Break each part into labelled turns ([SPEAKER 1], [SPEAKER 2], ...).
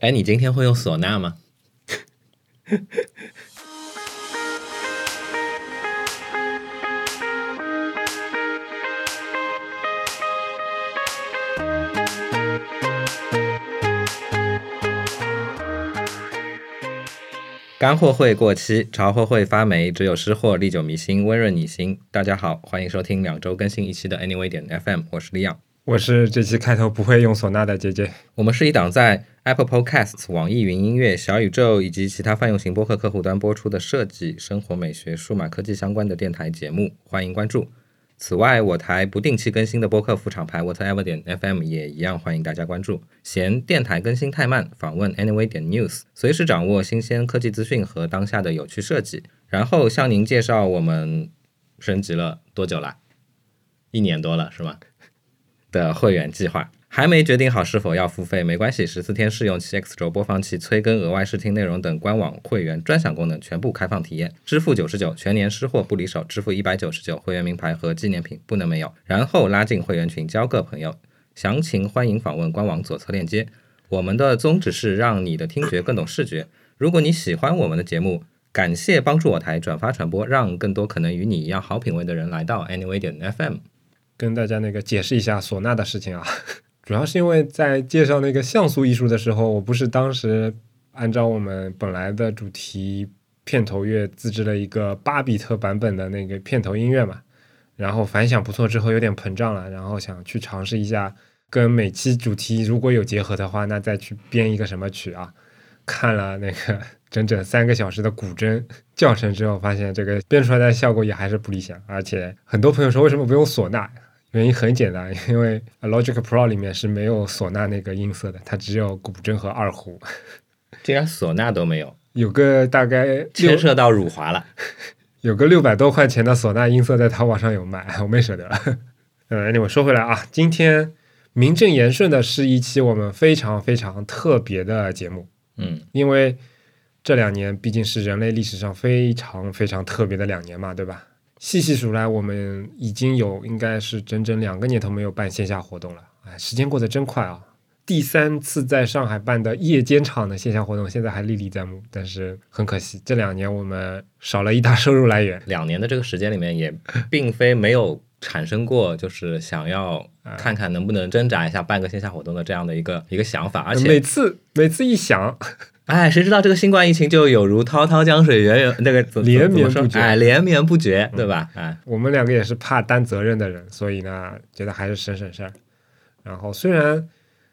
[SPEAKER 1] 哎，你今天会用唢呐吗？干货会过期，潮货会发霉，只有湿货历久弥新，温润你心。大家好，欢迎收听两周更新一期的 Anyway 点 FM，我是李阳。
[SPEAKER 2] 我是这期开头不会用唢呐的姐姐。
[SPEAKER 1] 我们是一档在 Apple Podcasts、网易云音乐、小宇宙以及其他泛用型播客客户端播出的设计、生活美学、数码科技相关的电台节目，欢迎关注。此外，我台不定期更新的播客副厂牌 Whatever 点 FM 也一样欢迎大家关注。嫌电台更新太慢，访问 Anyway 点 News，随时掌握新鲜科技资讯和当下的有趣设计。然后向您介绍我们升级了多久了？一年多了是吗？的会员计划还没决定好是否要付费，没关系，十四天试用期、X 轴播放器、催更、额外试听内容等官网会员专享功能全部开放体验。支付九十九，全年失货不离手；支付一百九十九，会员名牌和纪念品不能没有。然后拉进会员群，交个朋友。详情欢迎访问官网左侧链接。我们的宗旨是让你的听觉更懂视觉。如果你喜欢我们的节目，感谢帮助我台转发传播，让更多可能与你一样好品味的人来到 Anyway 点 FM。
[SPEAKER 2] 跟大家那个解释一下唢呐的事情啊，主要是因为在介绍那个像素艺术的时候，我不是当时按照我们本来的主题片头乐自制了一个巴比特版本的那个片头音乐嘛，然后反响不错之后有点膨胀了，然后想去尝试一下跟每期主题如果有结合的话，那再去编一个什么曲啊？看了那个整整三个小时的古筝教程之后，发现这个编出来的效果也还是不理想，而且很多朋友说为什么不用唢呐？原因很简单，因为 Logic Pro 里面是没有唢呐那个音色的，它只有古筝和二胡，
[SPEAKER 1] 竟然唢呐都没有，
[SPEAKER 2] 有个大概
[SPEAKER 1] 牵涉到辱华了，
[SPEAKER 2] 有个六百多块钱的唢呐音色在淘宝上有卖，我没舍得。嗯，anyway 说回来啊，今天名正言顺的是一期我们非常非常特别的节目，
[SPEAKER 1] 嗯，
[SPEAKER 2] 因为这两年毕竟是人类历史上非常非常特别的两年嘛，对吧？细细数来，我们已经有应该是整整两个年头没有办线下活动了。哎，时间过得真快啊！第三次在上海办的夜间场的线下活动，现在还历历在目。但是很可惜，这两年我们少了一大收入来源。
[SPEAKER 1] 两年的这个时间里面，也并非没有产生过，就是想要看看能不能挣扎一下办个线下活动的这样的一个一个想法。而且
[SPEAKER 2] 每次每次一想。
[SPEAKER 1] 哎，谁知道这个新冠疫情就有如滔滔江水，源源那个
[SPEAKER 2] 连绵不绝，
[SPEAKER 1] 哎，连绵不绝，对吧？哎，
[SPEAKER 2] 我们两个也是怕担责任的人，所以呢，觉得还是省省事儿。然后，虽然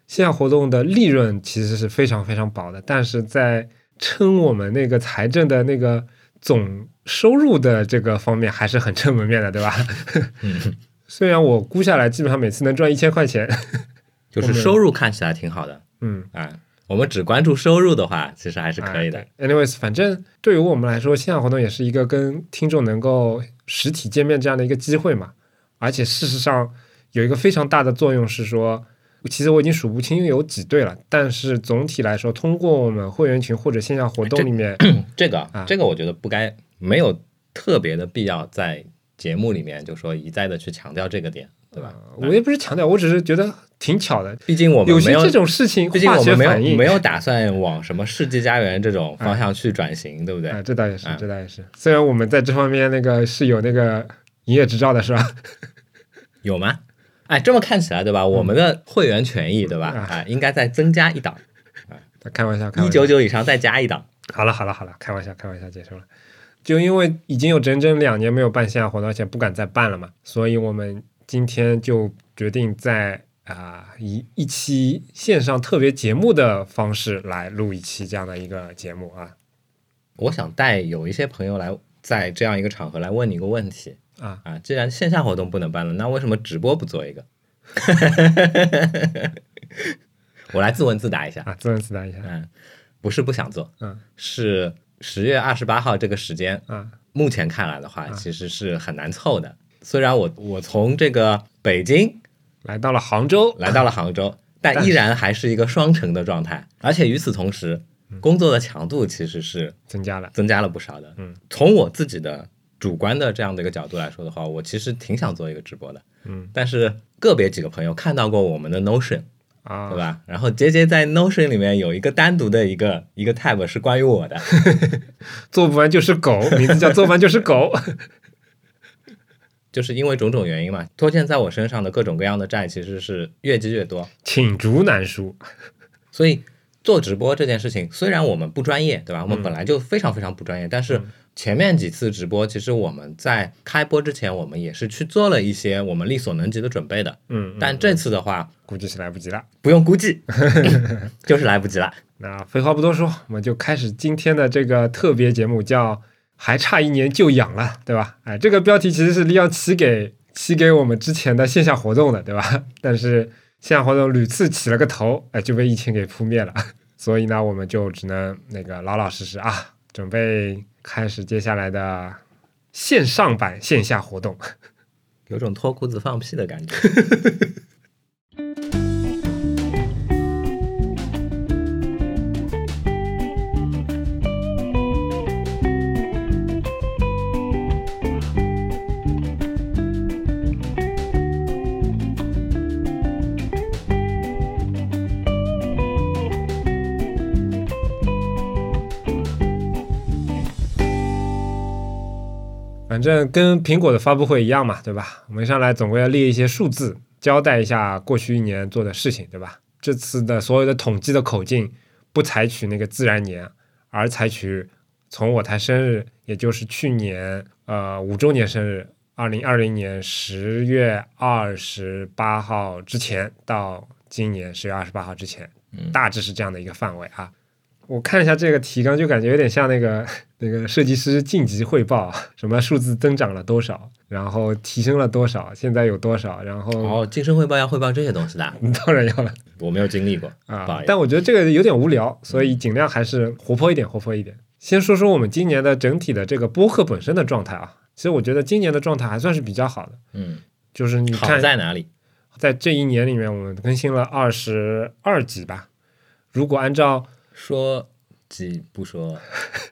[SPEAKER 2] 线下活动的利润其实是非常非常薄的，但是在撑我们那个财政的那个总收入的这个方面，还是很撑门面的，对吧？虽然我估下来，基本上每次能赚一千块钱，
[SPEAKER 1] 就是收入看起来挺好的，
[SPEAKER 2] 嗯，
[SPEAKER 1] 哎。我们只关注收入的话，其实还是可以的。
[SPEAKER 2] Anyways，反正对于我们来说，线下活动也是一个跟听众能够实体见面这样的一个机会嘛。而且事实上有一个非常大的作用是说，其实我已经数不清有几对了，但是总体来说，通过我们会员群或者线下活动里面，
[SPEAKER 1] 这 个这个我觉得不该没有特别的必要在节目里面就说一再的去强调这个点。对吧？
[SPEAKER 2] 我也不是强调，我只是觉得挺巧的。
[SPEAKER 1] 毕竟我们
[SPEAKER 2] 有些这种事情，
[SPEAKER 1] 毕竟我们没有没有打算往什么世纪佳缘这种方向去转型，对不对？
[SPEAKER 2] 啊，这倒也是，这倒也是。虽然我们在这方面那个是有那个营业执照的，是吧？
[SPEAKER 1] 有吗？哎，这么看起来，对吧？我们的会员权益，对吧？啊，应该再增加一档。
[SPEAKER 2] 啊，开玩笑，
[SPEAKER 1] 一九九以上再加一档。
[SPEAKER 2] 好了，好了，好了，开玩笑，开玩笑，结束了。就因为已经有整整两年没有办线下活动，而且不敢再办了嘛，所以我们。今天就决定在啊以一期线上特别节目的方式来录一期这样的一个节目啊。
[SPEAKER 1] 我想带有一些朋友来在这样一个场合来问你一个问题
[SPEAKER 2] 啊
[SPEAKER 1] 啊，既然线下活动不能办了，那为什么直播不做一个？我来自问自答一下
[SPEAKER 2] 啊，自问自答一下。
[SPEAKER 1] 嗯，不是不想做，
[SPEAKER 2] 嗯，
[SPEAKER 1] 是十月二十八号这个时间
[SPEAKER 2] 啊，
[SPEAKER 1] 目前看来的话，其实是很难凑的。虽然我我从这个北京
[SPEAKER 2] 来到了杭州，
[SPEAKER 1] 来到了杭州，但依然还是一个双城的状态，而且与此同时，工作的强度其实是
[SPEAKER 2] 增加了，
[SPEAKER 1] 增加了不少的。
[SPEAKER 2] 嗯，
[SPEAKER 1] 从我自己的主观的这样的一个角度来说的话，我其实挺想做一个直播的。
[SPEAKER 2] 嗯，
[SPEAKER 1] 但是个别几个朋友看到过我们的 Notion
[SPEAKER 2] 啊，
[SPEAKER 1] 对？吧？然后杰杰在 Notion 里面有一个单独的一个一个 tab 是关于我的，
[SPEAKER 2] 做不完就是狗，名字叫做不完就是狗。
[SPEAKER 1] 就是因为种种原因嘛，拖欠在我身上的各种各样的债其实是越积越多，
[SPEAKER 2] 罄竹难书。
[SPEAKER 1] 所以做直播这件事情，虽然我们不专业，对吧？我们
[SPEAKER 2] 嗯
[SPEAKER 1] 本来就非常非常不专业，但是前面几次直播，其实我们在开播之前，我们也是去做了一些我们力所能及的准备的。
[SPEAKER 2] 嗯，嗯
[SPEAKER 1] 但这次的话，
[SPEAKER 2] 估计是来不及了。
[SPEAKER 1] 不用估计，就是来不及了。
[SPEAKER 2] 那废话不多说，我们就开始今天的这个特别节目，叫“还差一年就养了”，对吧？哎，这个标题其实是利奥起给起给我们之前的线下活动的，对吧？但是线下活动屡次起了个头，哎，就被疫情给扑灭了。所以呢，我们就只能那个老老实实啊，准备开始接下来的线上版线下活动。
[SPEAKER 1] 有种脱裤子放屁的感觉。
[SPEAKER 2] 正跟苹果的发布会一样嘛，对吧？我们上来总归要列一些数字，交代一下过去一年做的事情，对吧？这次的所有的统计的口径不采取那个自然年，而采取从我台生日，也就是去年呃五周年生日，二零二零年十月二十八号之前到今年十月二十八号之前，
[SPEAKER 1] 嗯
[SPEAKER 2] 大致是这样的一个范围啊。我看一下这个提纲，就感觉有点像那个那个设计师晋级汇报，什么数字增长了多少，然后提升了多少，现在有多少，然后、
[SPEAKER 1] 哦，晋升汇报要汇报这些东西的，
[SPEAKER 2] 当然要了
[SPEAKER 1] 我没有经历过
[SPEAKER 2] 啊但我觉得这个有点无聊，所以尽量还是活泼一点，活泼一点。先说说我们今年的整体的这个播客本身的状态啊，其实我觉得今年的状态还算是比较好的，
[SPEAKER 1] 嗯，
[SPEAKER 2] 就是你看
[SPEAKER 1] 在哪里？
[SPEAKER 2] 在这一年里面，我们更新了二十二集吧。如果按照
[SPEAKER 1] 说几不说，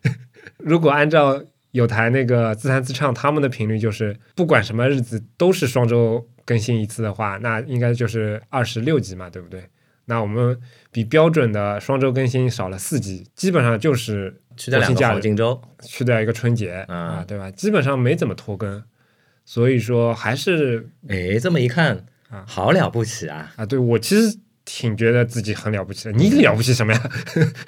[SPEAKER 2] 如果按照有台那个自弹自唱他们的频率，就是不管什么日子都是双周更新一次的话，那应该就是二十六集嘛，对不对？那我们比标准的双周更新少了四集，基本上就是
[SPEAKER 1] 去掉两个黄金周，
[SPEAKER 2] 去掉一个春节、
[SPEAKER 1] 嗯
[SPEAKER 2] 啊，对吧？基本上没怎么拖更，所以说还是
[SPEAKER 1] 哎，这么一看
[SPEAKER 2] 啊，
[SPEAKER 1] 好了不起啊！
[SPEAKER 2] 啊，对我其实挺觉得自己很了不起的。你了不起什么呀？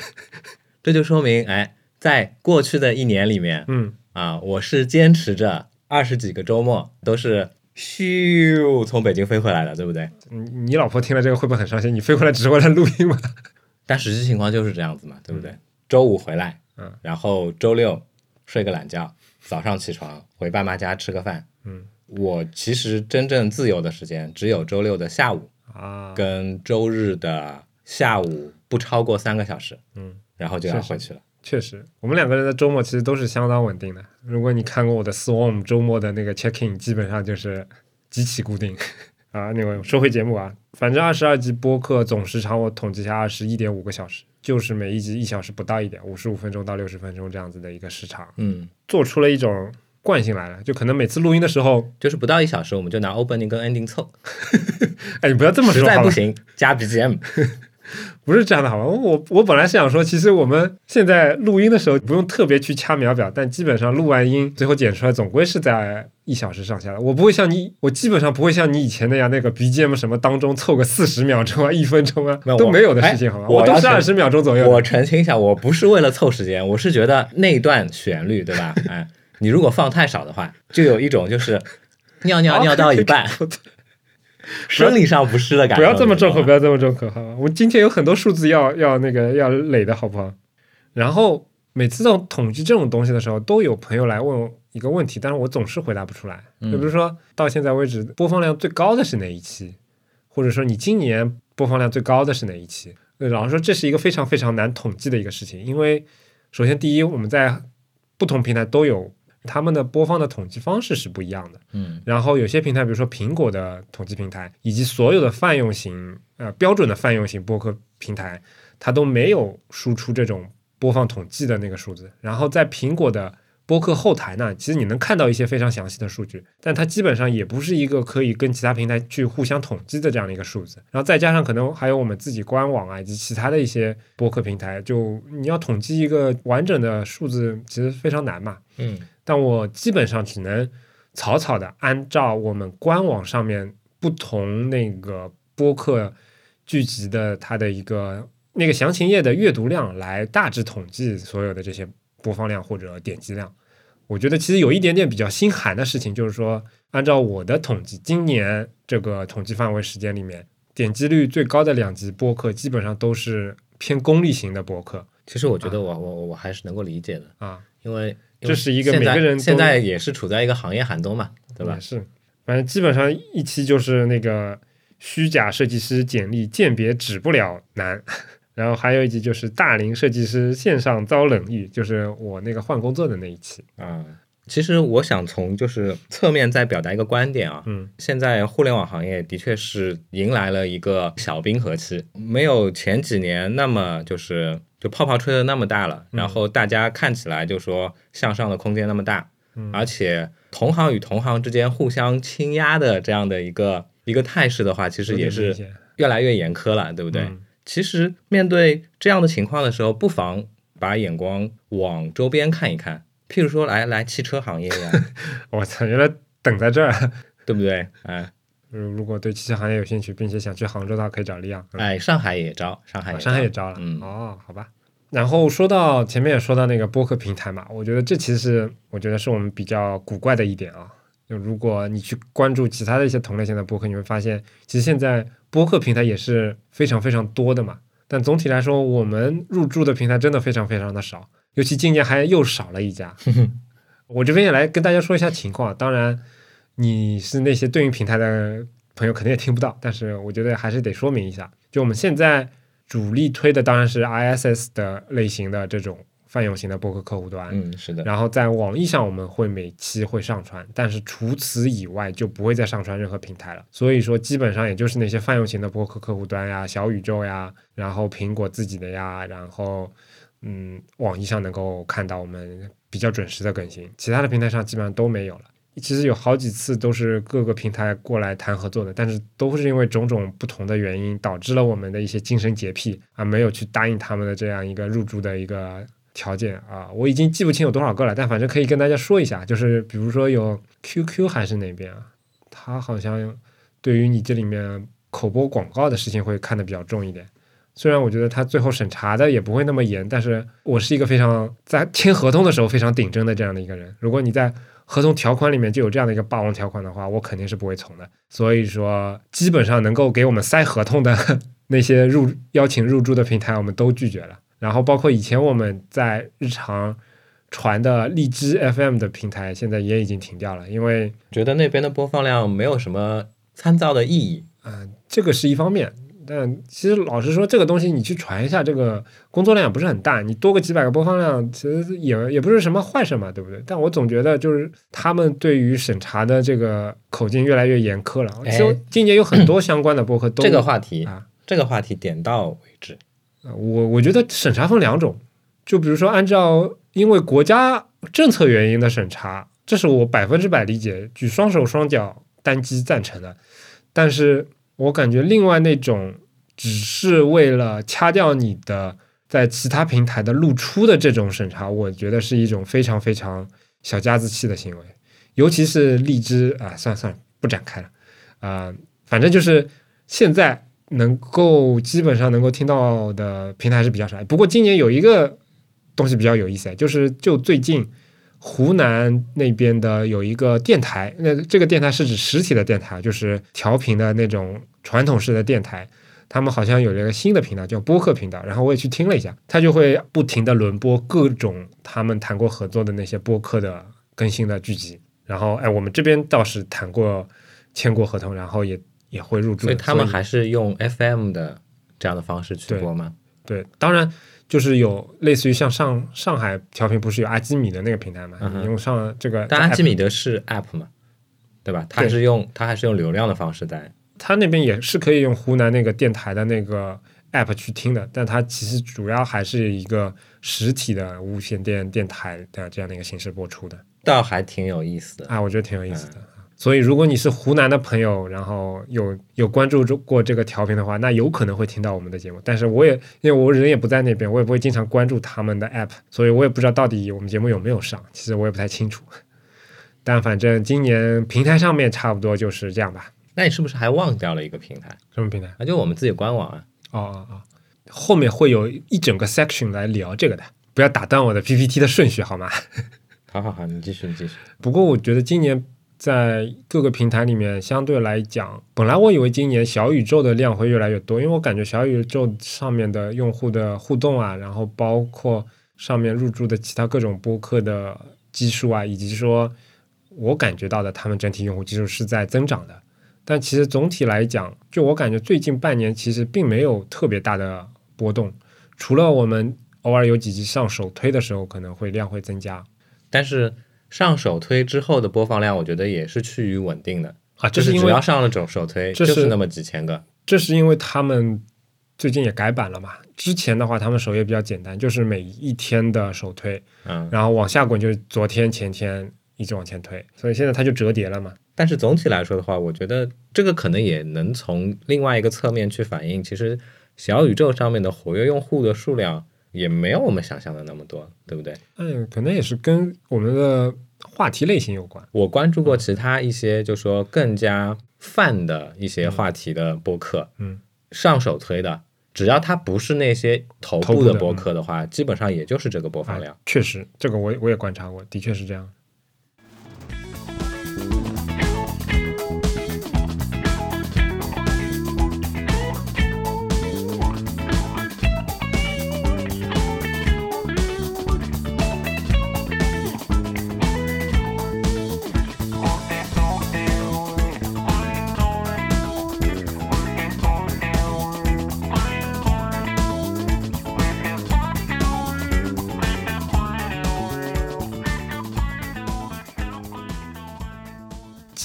[SPEAKER 1] 这就说明，哎，在过去的一年里面
[SPEAKER 2] 嗯，
[SPEAKER 1] 啊，我是坚持着二十几个周末都是咻从北京飞回来的，对不对？
[SPEAKER 2] 你你老婆听了这个会不会很伤心？你飞回来只是为了录音吗？
[SPEAKER 1] 但实际情况就是这样子嘛，对不对？周五回来，
[SPEAKER 2] 嗯，
[SPEAKER 1] 然后周六睡个懒觉，早上起床回爸妈家吃个饭，
[SPEAKER 2] 嗯，
[SPEAKER 1] 我其实真正自由的时间只有周六的下午
[SPEAKER 2] 啊，
[SPEAKER 1] 跟周日的下午不超过三个小时，
[SPEAKER 2] 嗯，
[SPEAKER 1] 然后就要回去了。
[SPEAKER 2] 确实，我们两个人的周末其实都是相当稳定的。如果你看过我的 Swarm 周末的那个 check in，基本上就是极其固定。啊，那个说回节目啊，反正二十二集播客总时长我统计一下，二十一点五个小时，就是每一集一小时不到一点，五十五分钟到六十分钟这样子的一个时长，
[SPEAKER 1] 嗯，
[SPEAKER 2] 做出了一种惯性来了。就可能每次录音的时候，
[SPEAKER 1] 就是不到一小时，我们就拿 opening 跟 ending 凑，
[SPEAKER 2] 哎，你不要这么说，
[SPEAKER 1] 实在不行加 BGM。
[SPEAKER 2] 不是这样的，好吧？我我本来是想说，其实我们现在录音的时候不用特别去掐秒表，但基本上录完音，最后剪出来总归是在一小时上下的。我不会像你，我基本上不会像你以前那样，那个 BGM 什么当中凑个四十秒钟啊、一分钟啊
[SPEAKER 1] 没
[SPEAKER 2] 都没有的事情，好吧？
[SPEAKER 1] 我
[SPEAKER 2] 都是二十秒钟左右的。
[SPEAKER 1] 我澄清一下，我不是为了凑时间，我是觉得那段旋律，对吧？哎，你如果放太少的话，就有一种就是 尿尿尿到一半，生理上不适的感觉不。
[SPEAKER 2] 要这么重口，不要这么重口，好吧？我今天有很多数字要要那个要垒的好不好？然后每次这种统计这种东西的时候，都有朋友来问一个问题，但是我总是回答不出来。
[SPEAKER 1] 嗯
[SPEAKER 2] 就比如说到现在为止，播放量最高的是哪一期，或者说你今年播放量最高的是哪一期？呃老实说，这是一个非常非常难统计的一个事情，因为首先第一，我们在不同平台都有他们的播放的统计方式是不一样的。
[SPEAKER 1] 嗯
[SPEAKER 2] 然后有些平台，比如说苹果的统计平台，以及所有的泛用型呃标准的泛用型播客平台，它都没有输出这种播放统计的那个数字。然后在苹果的播客后台呢，其实你能看到一些非常详细的数据，但它基本上也不是一个可以跟其他平台去互相统计的这样的一个数字。然后再加上可能还有我们自己官网啊，以及其他的一些播客平台，就你要统计一个完整的数字，其实非常难嘛。
[SPEAKER 1] 嗯
[SPEAKER 2] 但我基本上只能草草的按照我们官网上面不同那个播客聚集的它的一个那个详情页的阅读量来大致统计所有的这些播放量或者点击量。我觉得其实有一点点比较心寒的事情，就是说，按照我的统计，今年这个统计范围时间里面，点击率最高的两集播客基本上都是偏功利型的播客
[SPEAKER 1] 其实我觉得我我我我还是能够理解的，
[SPEAKER 2] 啊，
[SPEAKER 1] 因为
[SPEAKER 2] 这是一个每个人都
[SPEAKER 1] 现在也是处在一个行业寒冬嘛，对吧
[SPEAKER 2] 也？是，反正基本上一期就是那个虚假设计师简历鉴别止不了难，然后还有一集就是大龄设计师线上遭冷遇，就是我那个换工作的那一期。
[SPEAKER 1] 啊、其实我想从就是侧面再表达一个观点啊，
[SPEAKER 2] 嗯，
[SPEAKER 1] 现在互联网行业的确是迎来了一个小冰河期，没有前几年那么就是就泡泡吹的那么大了，然后大家看起来就说向上的空间那么大，
[SPEAKER 2] 嗯。
[SPEAKER 1] 而且同行与同行之间互相倾压的这样的一个一个态势的话，其实也是越来越严苛了，对不对？
[SPEAKER 2] 嗯？
[SPEAKER 1] 其实面对这样的情况的时候，不妨把眼光往周边看一看，譬如说来来汽车行业呀，
[SPEAKER 2] 我操，原来等在这儿。
[SPEAKER 1] 对不对？哎
[SPEAKER 2] 如如果对汽车行业有兴趣，并且想去杭州的话，可以找利昂。嗯
[SPEAKER 1] 哎，上海也招，上海
[SPEAKER 2] 上海也招了。
[SPEAKER 1] 嗯
[SPEAKER 2] 哦，好吧。然后说到前面也说到那个播客平台嘛，我觉得这其实我觉得是我们比较古怪的一点啊。就如果你去关注其他的一些同类型的播客，你会发现，其实现在播客平台也是非常非常多的嘛。但总体来说，我们入驻的平台真的非常非常的少，尤其今年还又少了一家。我这边也来跟大家说一下情况，当然你是那些对应平台的朋友肯定也听不到，但是我觉得还是得说明一下，就我们现在主力推的当然是 ISS 的类型的这种泛用型的博客客户端，
[SPEAKER 1] 嗯，是的，
[SPEAKER 2] 然后在网易上我们会每期会上传，但是除此以外就不会再上传任何平台了。所以说基本上也就是那些泛用型的博客客户端呀、小宇宙呀，然后苹果自己的呀，然后嗯，网易上能够看到我们比较准时的更新，其他的平台上基本上都没有了。其实有好几次都是各个平台过来谈合作的，但是都是因为种种不同的原因，导致了我们的一些精神洁癖啊，没有去答应他们的这样一个入驻的一个条件啊。我已经记不清有多少个了，但反正可以跟大家说一下，就是比如说有 QQ 还是哪边啊，他好像对于你这里面口播广告的事情会看得比较重一点。虽然我觉得他最后审查的也不会那么严，但是我是一个非常在签合同的时候非常顶真的这样的一个人。如果你在合同条款里面就有这样的一个霸王条款的话，我肯定是不会从的。所以说，基本上能够给我们塞合同的 那些入邀请入驻的平台，我们都拒绝了。然后包括以前我们在日常传的荔枝 FM 的平台，现在也已经停掉了，因为
[SPEAKER 1] 觉得那边的播放量没有什么参照的意义。
[SPEAKER 2] 嗯，这个是一方面，但其实老实说，这个东西你去传一下，这个工作量也不是很大，你多个几百个播放量，其实也也不是什么坏事嘛，对不对？但我总觉得就是他们对于审查的这个口径越来越严苛了。
[SPEAKER 1] 哎
[SPEAKER 2] 其实今年有很多相关的播客都
[SPEAKER 1] 这个话题，
[SPEAKER 2] 啊，
[SPEAKER 1] 这个话题点到为止。
[SPEAKER 2] 呃我我觉得审查分两种，就比如说按照因为国家政策原因的审查，这是我百分之百理解，举双手双脚单击赞成的。但是我感觉另外那种只是为了掐掉你的在其他平台的露出的这种审查，我觉得是一种非常非常小家子气的行为，尤其是荔枝啊，算了算了，不展开了啊、反正就是现在能够基本上能够听到的平台是比较少。不过今年有一个东西比较有意思，就是就最近湖南那边的有一个电台，那这个电台是指实体的电台，就是调频的那种传统式的电台。他们好像有了一个新的频道叫播客频道，然后我也去听了一下，他就会不停的轮播各种他们谈过合作的那些播客的更新的剧集。然后，哎，我们这边倒是谈过、签过合同，然后也也会入驻。
[SPEAKER 1] 所以他们还是用 FM 的这样的方式去播吗？
[SPEAKER 2] 对，当然就是有类似于像上上海调频不是有阿基米德那个平台嘛？
[SPEAKER 1] 嗯
[SPEAKER 2] 你用上这个，
[SPEAKER 1] 但阿基米德是 App 嘛，对吧？它还是用它还是用流量的方式在。
[SPEAKER 2] 它那边也是可以用湖南那个电台的那个 app 去听的，但它其实主要还是一个实体的无线电电台的这样的一个形式播出的。
[SPEAKER 1] 倒还挺有意思的。
[SPEAKER 2] 啊，我觉得挺有意思的。所以，如果你是湖南的朋友，然后有有关注过这个调频的话，那有可能会听到我们的节目。但是，我也因为我人也不在那边，我也不会经常关注他们的 app，所以我也不知道到底我们节目有没有上。其实我也不太清楚。但反正今年平台上面差不多就是这样吧。
[SPEAKER 1] 那你是不是还忘掉了一个平台？
[SPEAKER 2] 什么平台？
[SPEAKER 1] 那就我们自己官网啊。
[SPEAKER 2] 哦哦哦，后面会有一整个 section 来聊这个的，不要打断我的 PPT 的顺序好吗？
[SPEAKER 1] 好好好，你继续，你继续。
[SPEAKER 2] 不过我觉得今年在各个平台里面，相对来讲，本来我以为今年小宇宙的量会越来越多，因为我感觉小宇宙上面的用户的互动啊，然后包括上面入驻的其他各种播客的基数啊，以及说我感觉到的他们整体用户基数是在增长的。但其实总体来讲，就我感觉最近半年其实并没有特别大的波动，除了我们偶尔有几集上首推的时候，可能会量会增加。
[SPEAKER 1] 但是上首推之后的播放量，我觉得也是趋于稳定的
[SPEAKER 2] 啊。
[SPEAKER 1] 就是只要上了首首推，就是那么几千个。
[SPEAKER 2] 这是因为他们最近也改版了嘛。之前的话，他们首页比较简单，就是每一天的首推，
[SPEAKER 1] 嗯，
[SPEAKER 2] 然后往下滚就是昨天、前天一直往前推，所以现在它就折叠了嘛。
[SPEAKER 1] 但是总体来说的话，我觉得这个可能也能从另外一个侧面去反映，其实小宇宙上面的活跃用户的数量。也没有我们想象的那么多，对不对？
[SPEAKER 2] 嗯，可能也是跟我们的话题类型有关。
[SPEAKER 1] 我关注过其他一些，就说更加泛的一些话题的播客，
[SPEAKER 2] 嗯，
[SPEAKER 1] 上手推的，只要它不是那些头部的播客的话，基本上也就是这个播放量。
[SPEAKER 2] 确实，这个我我也观察过，的确是这样。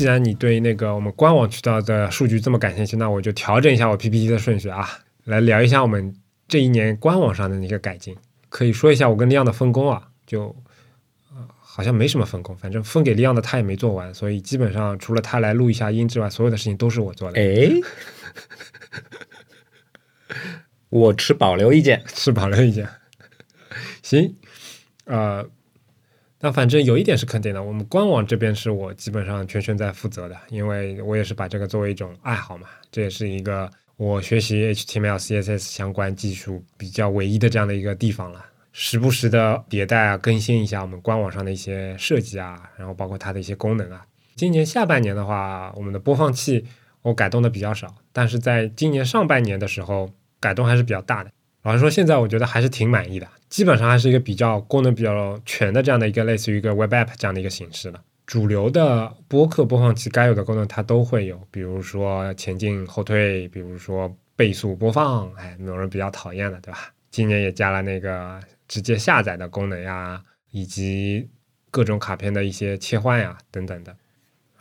[SPEAKER 2] 既然你对那个我们官网渠道的数据这么感兴趣，那我就调整一下我 PPT 的顺序啊，来聊一下我们这一年官网上的那个改进。可以说一下我跟利昂的分工啊，就好像没什么分工，反正分给利昂的他也没做完，所以基本上除了他来录一下音之外，所有的事情都是我做的。
[SPEAKER 1] 哎，我持保留意见，
[SPEAKER 2] 持保留意见。行，呃。那反正有一点是肯定的，我们官网这边是我基本上全权在负责的，因为我也是把这个作为一种爱好嘛，这也是一个我学习 HTML、CSS 相关技术比较唯一的这样的一个地方了。时不时的迭代啊，更新一下我们官网上的一些设计啊，然后包括它的一些功能啊。今年下半年的话，我们的播放器我改动的比较少，但是在今年上半年的时候改动还是比较大的。老实说，现在我觉得还是挺满意的。基本上还是一个比较功能比较全的这样的一个类似于一个 web app 这样的一个形式的。主流的播客播放器该有的功能它都会有，比如说前进后退，比如说倍速播放，哎，那种人比较讨厌的，对吧？今年也加了那个直接下载的功能呀，以及各种卡片的一些切换呀，等等的。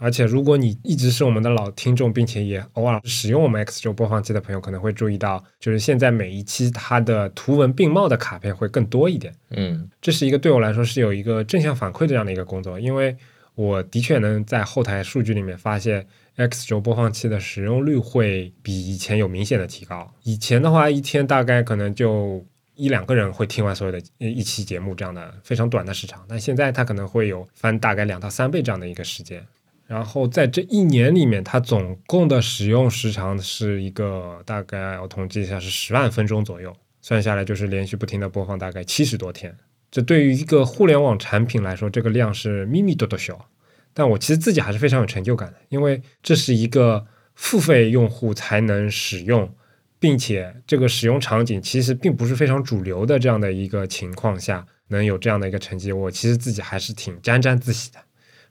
[SPEAKER 2] 而且，如果你一直是我们的老听众，并且也偶尔使用我们 X 轴播放器的朋友，可能会注意到，就是现在每一期它的图文并茂的卡片会更多一点。
[SPEAKER 1] 嗯，
[SPEAKER 2] 这是一个对我来说是有一个正向反馈的这样的一个工作，因为我的确能在后台数据里面发现 X 轴播放器的使用率会比以前有明显的提高。以前的话，一天大概可能就一两个人会听完所有的一期节目这样的非常短的时长，但现在它可能会有翻大概两到三倍这样的一个时间。然后在这一年里面，它总共的使用时长是一个大概我统计一下是十万分钟左右，算下来就是连续不停的播放大概七十多天。这对于一个互联网产品来说，这个量是咪咪多多小。但我其实自己还是非常有成就感的，因为这是一个付费用户才能使用，并且这个使用场景其实并不是非常主流的这样的一个情况下，能有这样的一个成绩，我其实自己还是挺沾沾自喜的。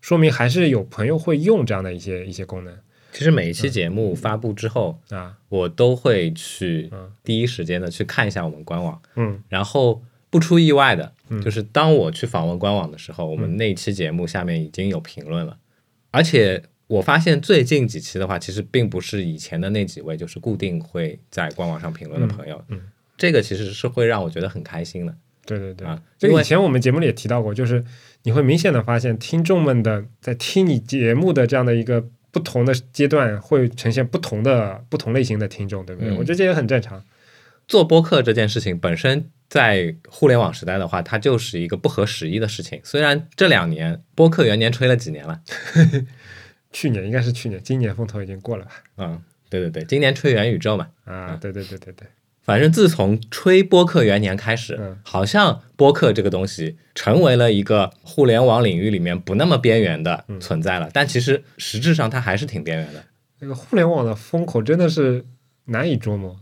[SPEAKER 2] 说明还是有朋友会用这样的一些一些功能。
[SPEAKER 1] 其实每一期节目发布之后
[SPEAKER 2] 啊，
[SPEAKER 1] 我都会去第一时间的去看一下我们官网。
[SPEAKER 2] 嗯，
[SPEAKER 1] 然后不出意外的，就是当我去访问官网的时候，我们那期节目下面已经有评论了。而且我发现最近几期的话，其实并不是以前的那几位，就是固定会在官网上评论的朋友，
[SPEAKER 2] 嗯
[SPEAKER 1] 这个其实是会让我觉得很开心的。
[SPEAKER 2] 对对对，
[SPEAKER 1] 啊因为
[SPEAKER 2] 这个以前我们节目里也提到过，就是你会明显的发现，听众们的在听你节目的这样的一个不同的阶段，会呈现不同的不同类型的听众，对不对？
[SPEAKER 1] 嗯
[SPEAKER 2] 我觉得这也很正常。
[SPEAKER 1] 做播客这件事情本身在互联网时代的话，它就是一个不合时宜的事情。虽然这两年播客元年吹了几年了，
[SPEAKER 2] 去年应该是去年，今年风头已经过了吧？
[SPEAKER 1] 嗯，对对对，今年吹元宇宙嘛，
[SPEAKER 2] 啊，对对对对对，
[SPEAKER 1] 反正自从吹播客元年开始，
[SPEAKER 2] 嗯
[SPEAKER 1] 好像播客这个东西成为了一个互联网领域里面不那么边缘的
[SPEAKER 2] 嗯
[SPEAKER 1] 存在了。但其实实质上它还是挺边缘的。
[SPEAKER 2] 那个互联网的风口真的是难以捉摸，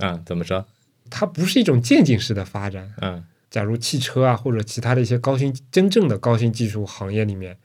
[SPEAKER 1] 嗯，怎么说？
[SPEAKER 2] 它不是一种渐进式的发展。
[SPEAKER 1] 嗯
[SPEAKER 2] 假如汽车啊或者其他的一些高新真正的高新技术行业里面，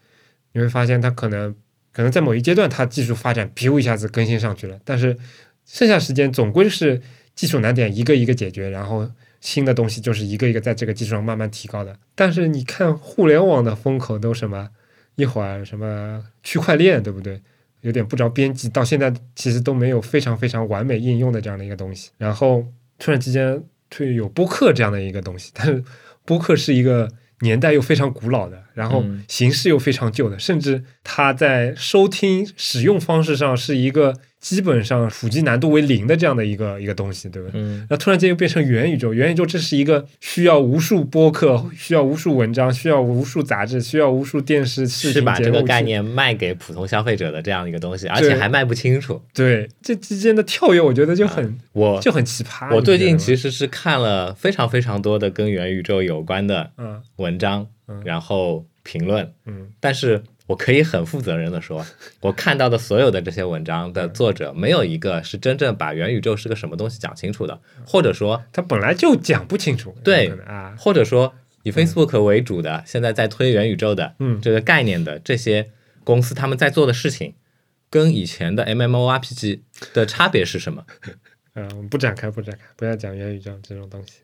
[SPEAKER 2] 你会发现它可能可能在某一阶段它技术发展噗一下子更新上去了，但是剩下时间总归是技术难点一个一个解决，然后新的东西就是一个一个在这个基础上慢慢提高的。但是你看互联网的风口都什么一会儿什么区块链，对不对？有点不着边际，到现在其实都没有非常非常完美应用的这样的一个东西。然后突然之间，对有播客这样的一个东西，但是播客是一个年代又非常古老的，然后
[SPEAKER 1] 嗯
[SPEAKER 2] 形式又非常旧的，甚至它在收听使用方式上是一个基本上普及难度为零的这样的一个一个东西，对吧？
[SPEAKER 1] 嗯
[SPEAKER 2] 那突然间又变成元宇宙，元宇宙这是一个需要无数播客、需要无数文章、需要无数杂志、需要无数电视视
[SPEAKER 1] 是把这个概念卖给普通消费者的这样一个东西，而且还卖不清楚。
[SPEAKER 2] 对这之间的跳跃，我觉得就很、
[SPEAKER 1] 我
[SPEAKER 2] 就很奇葩。
[SPEAKER 1] 我最近其实是看了非常非常多的跟元宇宙有关的
[SPEAKER 2] 嗯
[SPEAKER 1] 文章
[SPEAKER 2] 嗯，
[SPEAKER 1] 然后评论，
[SPEAKER 2] 嗯
[SPEAKER 1] 但是我可以很负责任的说，我看到的所有的这些文章的作者，没有一个是真正把元宇宙是个什么东西讲清楚的，或者说，
[SPEAKER 2] 他本来就讲不清楚，
[SPEAKER 1] 对
[SPEAKER 2] 啊，
[SPEAKER 1] 或者说以 Facebook 为主的，现在在推元宇宙的
[SPEAKER 2] 嗯。
[SPEAKER 1] 这个概念的这些公司，他们在做的事情，跟以前的 MMORPG 的差别是什么？
[SPEAKER 2] 嗯，我们不展开，不展开，不要讲元宇宙这种东西。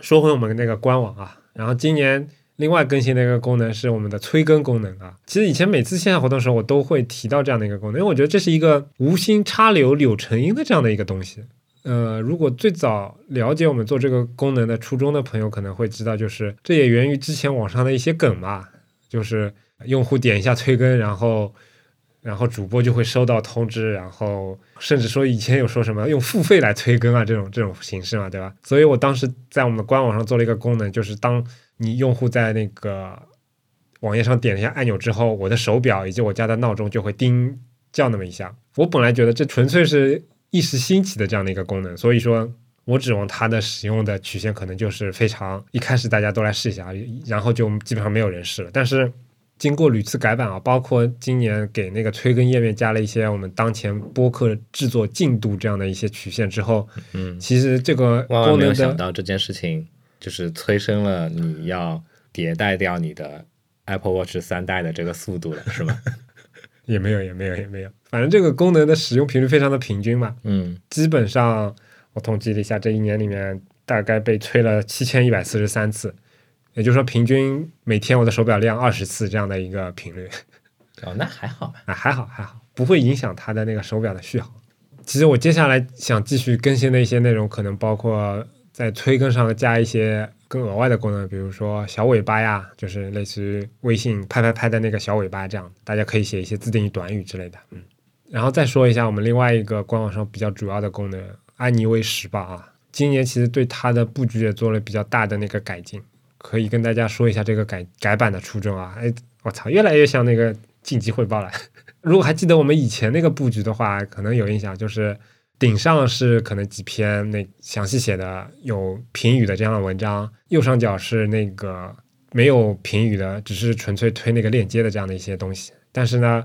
[SPEAKER 2] 说回我们那个官网啊，然后今年另外更新的一个功能是我们的催更功能啊。其实以前每次线下活动的时候，我都会提到这样的一个功能，因为我觉得这是一个无心插柳柳成荫的这样的一个东西。呃，如果最早了解我们做这个功能的初衷的朋友，可能会知道，就是这也源于之前网上的一些梗嘛，就是用户点一下催更，然后然后主播就会收到通知，然后甚至说以前有说什么用付费来催更啊这种这种形式嘛，对吧？所以我当时在我们的官网上做了一个功能，就是当你用户在那个网页上点了一下按钮之后，我的手表以及我家的闹钟就会叮叫那么一下。我本来觉得这纯粹是一时兴起的这样的一个功能，所以说我指望它的使用的曲线可能就是非常一开始大家都来试一下，然后就基本上没有人试了。但是经过屡次改版啊，包括今年给那个催更页面加了一些我们当前播客制作进度这样的一些曲线之后，
[SPEAKER 1] 嗯，
[SPEAKER 2] 其实这个
[SPEAKER 1] 万万没有
[SPEAKER 2] 功能的
[SPEAKER 1] 想到这件事情就是催生了你要迭代掉你的 Apple Watch 三代的这个速度了，是吗？
[SPEAKER 2] 也没有也没有也没有，反正这个功能的使用频率非常的平均嘛，
[SPEAKER 1] 嗯。
[SPEAKER 2] 基本上我统计了一下，这一年里面大概被催了七千一百四十三次，也就是说平均每天我的手表亮二十次这样的一个频率。
[SPEAKER 1] 哦，那还好吧。
[SPEAKER 2] 啊，还好还好，不会影响它的那个手表的续航。其实我接下来想继续更新的一些内容，可能包括在催更上加一些更额外的功能，比如说小尾巴呀，就是类似于微信拍拍拍的那个小尾巴这样，大家可以写一些自定义短语之类的。嗯，然后再说一下我们另外一个官网上比较主要的功能——安妮微时吧啊，今年其实对它的布局也做了比较大的那个改进，可以跟大家说一下这个改改版的初衷啊。哎，我操，越来越像那个晋级汇报了。如果还记得我们以前那个布局的话，可能有印象，就是顶上是可能几篇那详细写的有评语的这样的文章，右上角是那个没有评语的，只是纯粹推那个链接的这样的一些东西。但是呢，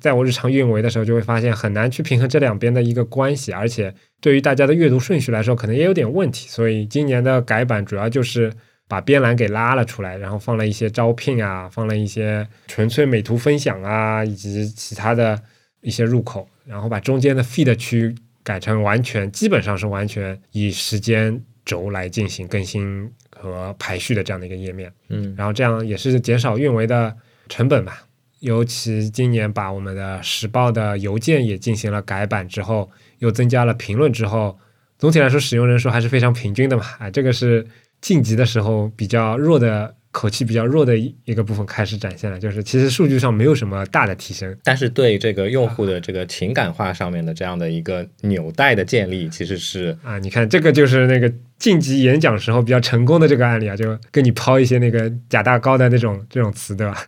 [SPEAKER 2] 在我日常运维的时候，就会发现很难去平衡这两边的一个关系，而且对于大家的阅读顺序来说，可能也有点问题。所以今年的改版主要就是把边栏给拉了出来，然后放了一些招聘啊，放了一些纯粹美图分享啊，以及其他的一些入口，然后把中间的 feed 区改成完全基本上是完全以时间轴来进行更新和排序的这样的一个页面。
[SPEAKER 1] 嗯
[SPEAKER 2] 然后这样也是减少运维的成本吧。尤其今年把我们的时报的邮件也进行了改版之后，又增加了评论之后，总体来说使用人数还是非常平均的嘛。啊，这个是晋级的时候比较弱的。口气比较弱的一一个部分开始展现了，就是其实数据上没有什么大的提升，
[SPEAKER 1] 但是对这个用户的这个情感化上面的这样的一个纽带的建立，其实是
[SPEAKER 2] 啊，你看这个就是那个晋级演讲时候比较成功的这个案例啊，就跟你抛一些那个假大高的那种 这种词，对吧？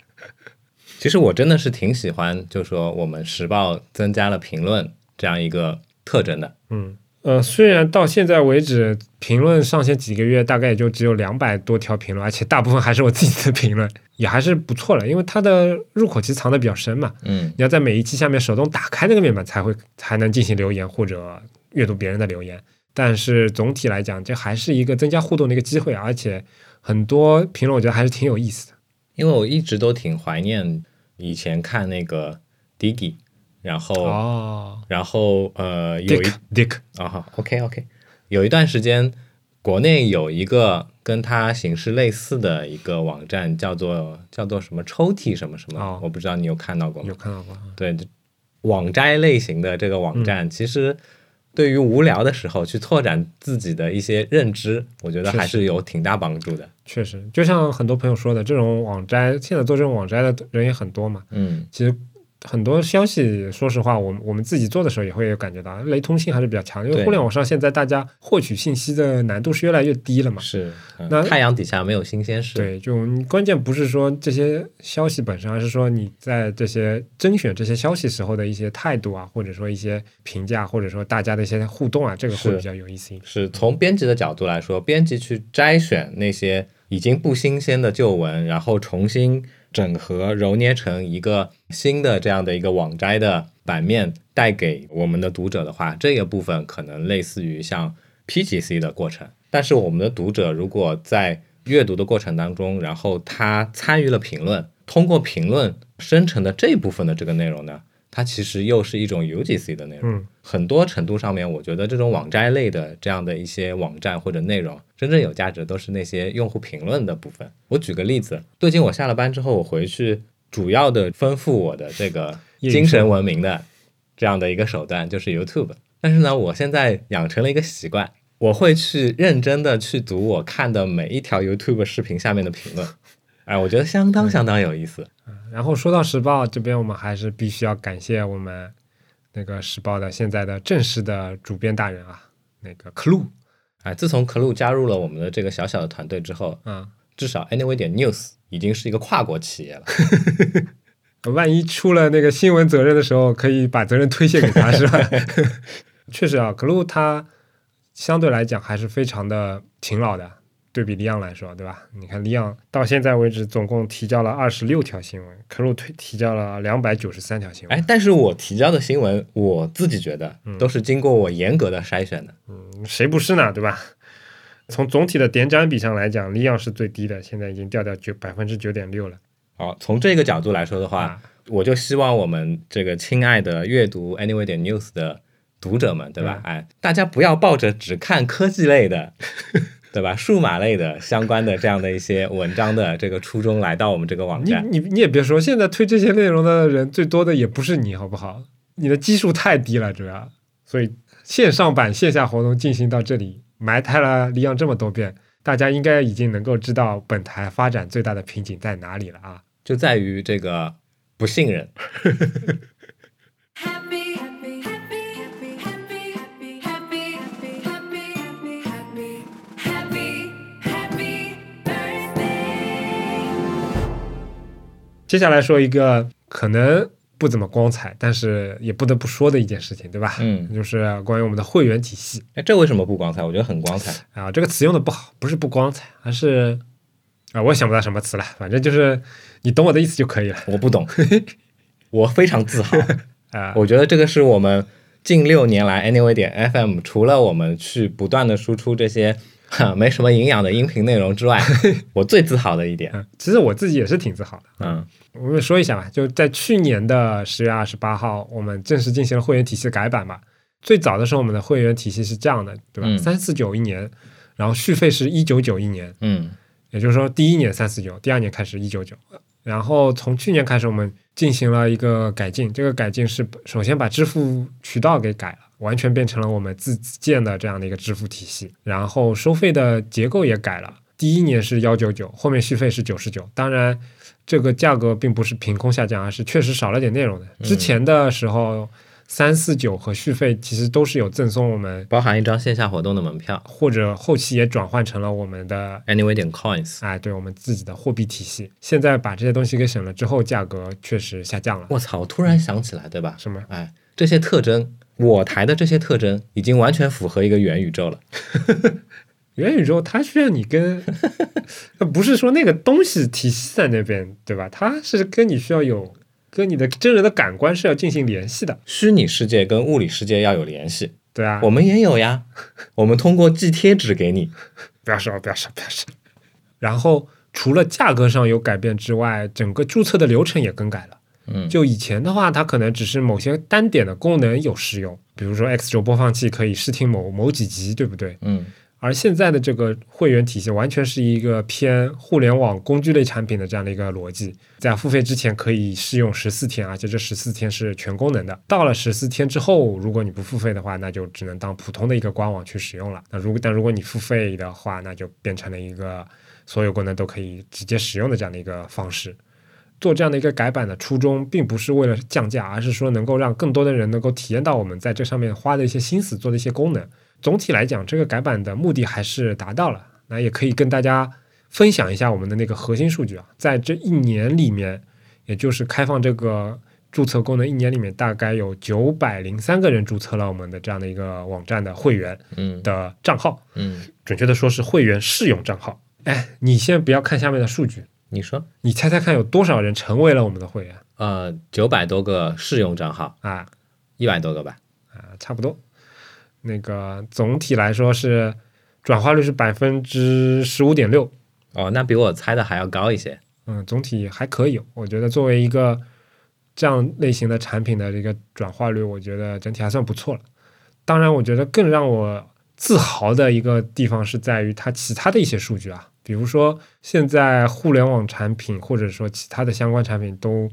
[SPEAKER 1] 其实我真的是挺喜欢，就是说我们时报增加了评论这样一个特征的，
[SPEAKER 2] 嗯。呃，虽然到现在为止评论上线几个月，大概也就只有两百多条评论，而且大部分还是我自己的评论，也还是不错了。因为它的入口其实藏的比较深嘛，
[SPEAKER 1] 嗯，
[SPEAKER 2] 你要在每一期下面手动打开那个面板才会才能进行留言或者阅读别人的留言。但是总体来讲，这还是一个增加互动的一个机会，而且很多评论我觉得还是挺有意思的。
[SPEAKER 1] 因为我一直都挺怀念以前看那个 Diggy。然后，
[SPEAKER 2] 哦，
[SPEAKER 1] 然后呃，有一
[SPEAKER 2] Dick
[SPEAKER 1] 啊，OK OK，有一段时间，国内有一个跟它形式类似的一个网站，叫做叫做什么抽屉什么什么，我不知道你有看到过吗？
[SPEAKER 2] 有看到过。
[SPEAKER 1] 对，网摘类型的这个网站，其实对于无聊的时候去拓展自己的一些认知，我觉得还是有挺大帮助的。
[SPEAKER 2] 确实，就像很多朋友说的，这种网摘现在做这种网摘的人也很多嘛。
[SPEAKER 1] 嗯，
[SPEAKER 2] 其实。很多消息，说实话，我们我们自己做的时候也会有感觉到雷同性还是比较强，因为互联网上现在大家获取信息的难度是越来越低了嘛。
[SPEAKER 1] 是，
[SPEAKER 2] 那
[SPEAKER 1] 太阳底下没有新鲜事。
[SPEAKER 2] 对，就关键不是说这些消息本身，而是说你在这些甄选这些消息时候的一些态度啊，或者说一些评价，或者说大家的一些互动啊，这个会比较有意思。
[SPEAKER 1] 是从编辑的角度来说，编辑去摘选那些已经不新鲜的旧文，然后重新。整合揉捏成一个新的这样的一个网摘的版面，带给我们的读者的话，这个部分可能类似于像 PGC 的过程。但是我们的读者如果在阅读的过程当中，然后他参与了评论，通过评论生成的这部分的这个内容呢？它其实又是一种 UGC 的内容，很多程度上面，我觉得这种网摘类的这样的一些网站或者内容，真正有价值都是那些用户评论的部分。我举个例子，最近我下了班之后，我回去主要的丰富我的这个精神文明的这样的一个手段就是 YouTube。但是呢，我现在养成了一个习惯，我会去认真的去读我看的每一条 YouTube 视频下面的评论。哎，我觉得相当相当有意思。
[SPEAKER 2] 然后说到时报这边，我们还是必须要感谢我们那个时报的现在的正式的主编大人啊，那个 Clue。
[SPEAKER 1] 哎，自从 Clue 加入了我们的这个小小的团队之后，
[SPEAKER 2] 嗯，
[SPEAKER 1] 至少 Anyway 点 News 已经是一个跨国企业了。
[SPEAKER 2] 万一出了那个新闻责任的时候，可以把责任推卸给他，是吧？确实啊，Clue 他相对来讲还是非常的勤劳的。对比利昂来说，对吧？你看利昂到现在为止总共提交了二十六条新闻，科鲁推提交了两百九十三条新闻。
[SPEAKER 1] 哎，但是我提交的新闻，我自己觉得都是经过我严格的筛选的。
[SPEAKER 2] 嗯，谁不是呢？对吧？从总体的点赞比上来讲，利昂是最低的，现在已经掉到九百分之九点六了。
[SPEAKER 1] 好，从这个角度来说的话，我就希望我们这个亲爱的阅读 Anyway 点 News 的读者们，对吧？哎，大家不要抱着只看科技类的。对吧？数码类的相关的这样的一些文章的这个初衷来到我们这个网站，
[SPEAKER 2] 你你你也别说，现在推这些内容的人最多的也不是你，好不好？你的基数太低了，主要，所以线上版线下活动进行到这里，埋汰了李阳这么多遍，大家应该已经能够知道本台发展最大的瓶颈在哪里了啊？
[SPEAKER 1] 就在于这个不信任。
[SPEAKER 2] 接下来说一个可能不怎么光彩，但是也不得不说的一件事情，对吧？
[SPEAKER 1] 嗯，
[SPEAKER 2] 就是关于我们的会员体系。
[SPEAKER 1] 哎，这为什么不光彩？我觉得很光彩
[SPEAKER 2] 啊！这个词用的不好，不是不光彩，而是啊，我也想不到什么词了。反正就是你懂我的意思就可以了。
[SPEAKER 1] 我不懂，我非常自豪
[SPEAKER 2] 啊！
[SPEAKER 1] 我觉得这个是我们近六年来 Anyway 点 FM 除了我们去不断的输出这些。没什么营养的音频内容之外，我最自豪的一点，
[SPEAKER 2] 其实我自己也是挺自豪的。
[SPEAKER 1] 嗯，
[SPEAKER 2] 我们说一下吧，就在去年的十月二十八号，我们正式进行了会员体系改版嘛。最早的时候，我们的会员体系是这样的，对吧？三四九一年，然后续费是一九九一年。
[SPEAKER 1] 嗯，
[SPEAKER 2] 也就是说，第一年三四九，第二年开始一九九，然后从去年开始，我们进行了一个改进，这个改进是首先把支付渠道给改了，完全变成了我们自建的这样的一个支付体系，然后收费的结构也改了。第一年是幺九九，后面续费是九十九。当然，这个价格并不是凭空下降，而是确实少了点内容的。之前的时候，三四九和续费其实都是有赠送我们，
[SPEAKER 1] 包含一张线下活动的门票，
[SPEAKER 2] 或者后期也转换成了我们的
[SPEAKER 1] Anyway 点 Coins。
[SPEAKER 2] 哎，对我们自己的货币体系。现在把这些东西给省了之后，价格确实下降了。
[SPEAKER 1] 我操！我突然想起来，对吧？
[SPEAKER 2] 什么？
[SPEAKER 1] 哎，这些特征，我台的这些特征已经完全符合一个元宇宙了。
[SPEAKER 2] 元宇宙它需要你跟，不是说那个东西体系在那边，对吧？它是跟你需要有，跟你的真人的感官是要进行联系的。
[SPEAKER 1] 虚拟世界跟物理世界要有联系，
[SPEAKER 2] 对啊，
[SPEAKER 1] 我们也有呀。我们通过寄贴纸给你，
[SPEAKER 2] 不要说，不要说，不要说。然后除了价格上有改变之外，整个注册的流程也更改了。
[SPEAKER 1] 嗯，
[SPEAKER 2] 就以前的话，它可能只是某些单点的功能有适用，比如说 X 轴播放器可以试听某某几集，对不对？
[SPEAKER 1] 嗯。
[SPEAKER 2] 而现在的这个会员体系完全是一个偏互联网工具类产品的这样的一个逻辑，在付费之前可以试用十四天，而且这十四天是全功能的。到了十四天之后，如果你不付费的话，那就只能当普通的一个官网去使用了。那如果但如果你付费的话，那就变成了一个所有功能都可以直接使用的这样的一个方式。做这样的一个改版的初衷，并不是为了降价，而是说能够让更多的人能够体验到我们在这上面花的一些心思做的一些功能。总体来讲，这个改版的目的还是达到了。那也可以跟大家分享一下我们的那个核心数据啊，在这一年里面，也就是开放这个注册功能一年里面，大概有九百零三个人注册了我们的这样的一个网站的会员的账号。
[SPEAKER 1] 嗯，
[SPEAKER 2] 准确的说是会员试用账号。哎，你先不要看下面的数据，
[SPEAKER 1] 你说，
[SPEAKER 2] 你猜猜看有多少人成为了我们的会员？
[SPEAKER 1] 呃，九百多个试用账号
[SPEAKER 2] 啊，
[SPEAKER 1] 一百多个吧？
[SPEAKER 2] 啊，差不多。那个总体来说是转化率是百分之十五点六
[SPEAKER 1] 哦，那比我猜的还要高一些。
[SPEAKER 2] 嗯，总体还可以，我觉得作为一个这样类型的产品的这个转化率，我觉得整体还算不错了。当然，我觉得更让我自豪的一个地方是在于它其他的一些数据啊，比如说现在互联网产品或者说其他的相关产品都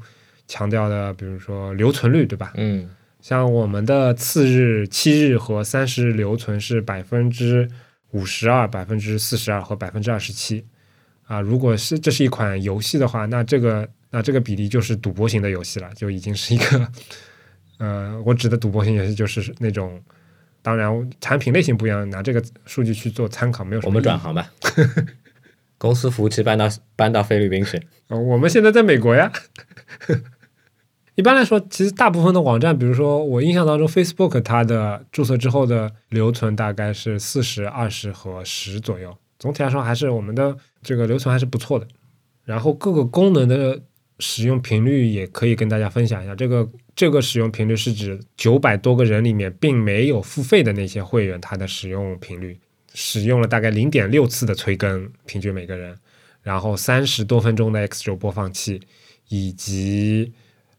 [SPEAKER 2] 强调的，比如说留存率，对吧？
[SPEAKER 1] 嗯。
[SPEAKER 2] 像我们的次日、七日和三十日留存是百分之五十二、百分之四十二和百分之二十七啊。如果是这是一款游戏的话，那这个那这个比例就是赌博型的游戏了，就已经是一个呃，我指的赌博型游戏就是那种，当然产品类型不一样，拿这个数据去做参考没有什么。
[SPEAKER 1] 我们转行吧，公司服务器搬到搬到菲律宾去。
[SPEAKER 2] 呃，我们现在在美国呀。一般来说，其实大部分的网站，比如说我印象当中，Facebook 它的注册之后的留存大概是四十二十和十左右。总体来说，还是我们的这个留存还是不错的。然后各个功能的使用频率也可以跟大家分享一下。这个这个使用频率是指九百多个人里面并没有付费的那些会员，它的使用频率使用了大概零点六次的催更，平均每个人，然后三十多分钟的 X 轴播放器以及。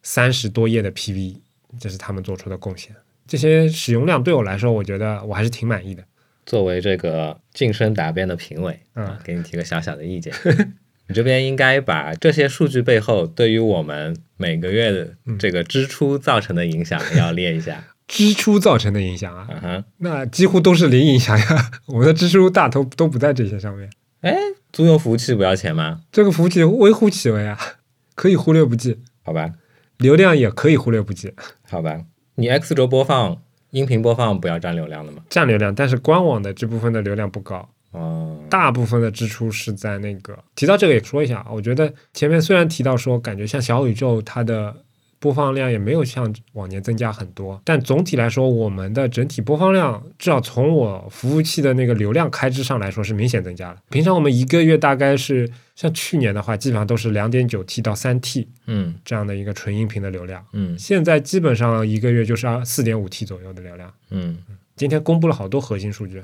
[SPEAKER 2] 三十多页的 PV，这是他们做出的贡献。这些使用量对我来说，我觉得我还是挺满意的。
[SPEAKER 1] 作为这个晋升答辩的评委，
[SPEAKER 2] 嗯，
[SPEAKER 1] 给你提个小小的意见，你这边应该把这些数据背后对于我们每个月的这个支出造成的影响要列一下。
[SPEAKER 2] 支出造成的影响啊？那几乎都是零影响呀。我们的支出大头都不在这些上面。
[SPEAKER 1] 哎，租用服务器不要钱吗？
[SPEAKER 2] 这个服务器微乎其微啊，可以忽略不计。
[SPEAKER 1] 好吧。
[SPEAKER 2] 流量也可以忽略不计，
[SPEAKER 1] 好吧？你 X 轴播放音频播放不要占流量的吗？
[SPEAKER 2] 占流量，但是官网的这部分的流量不高
[SPEAKER 1] 哦。
[SPEAKER 2] 大部分的支出是在那个提到这个也说一下啊，我觉得前面虽然提到说感觉像小宇宙它的。播放量也没有像往年增加很多，但总体来说，我们的整体播放量至少从我服务器的那个流量开支上来说是明显增加了。平常我们一个月大概是像去年的话，基本上都是两点九 T 到三 T，
[SPEAKER 1] 嗯，
[SPEAKER 2] 这样的一个纯音频的流量，
[SPEAKER 1] 嗯，
[SPEAKER 2] 现在基本上一个月就是二四点五 T 左右的流量，
[SPEAKER 1] 嗯，
[SPEAKER 2] 今天公布了好多核心数据，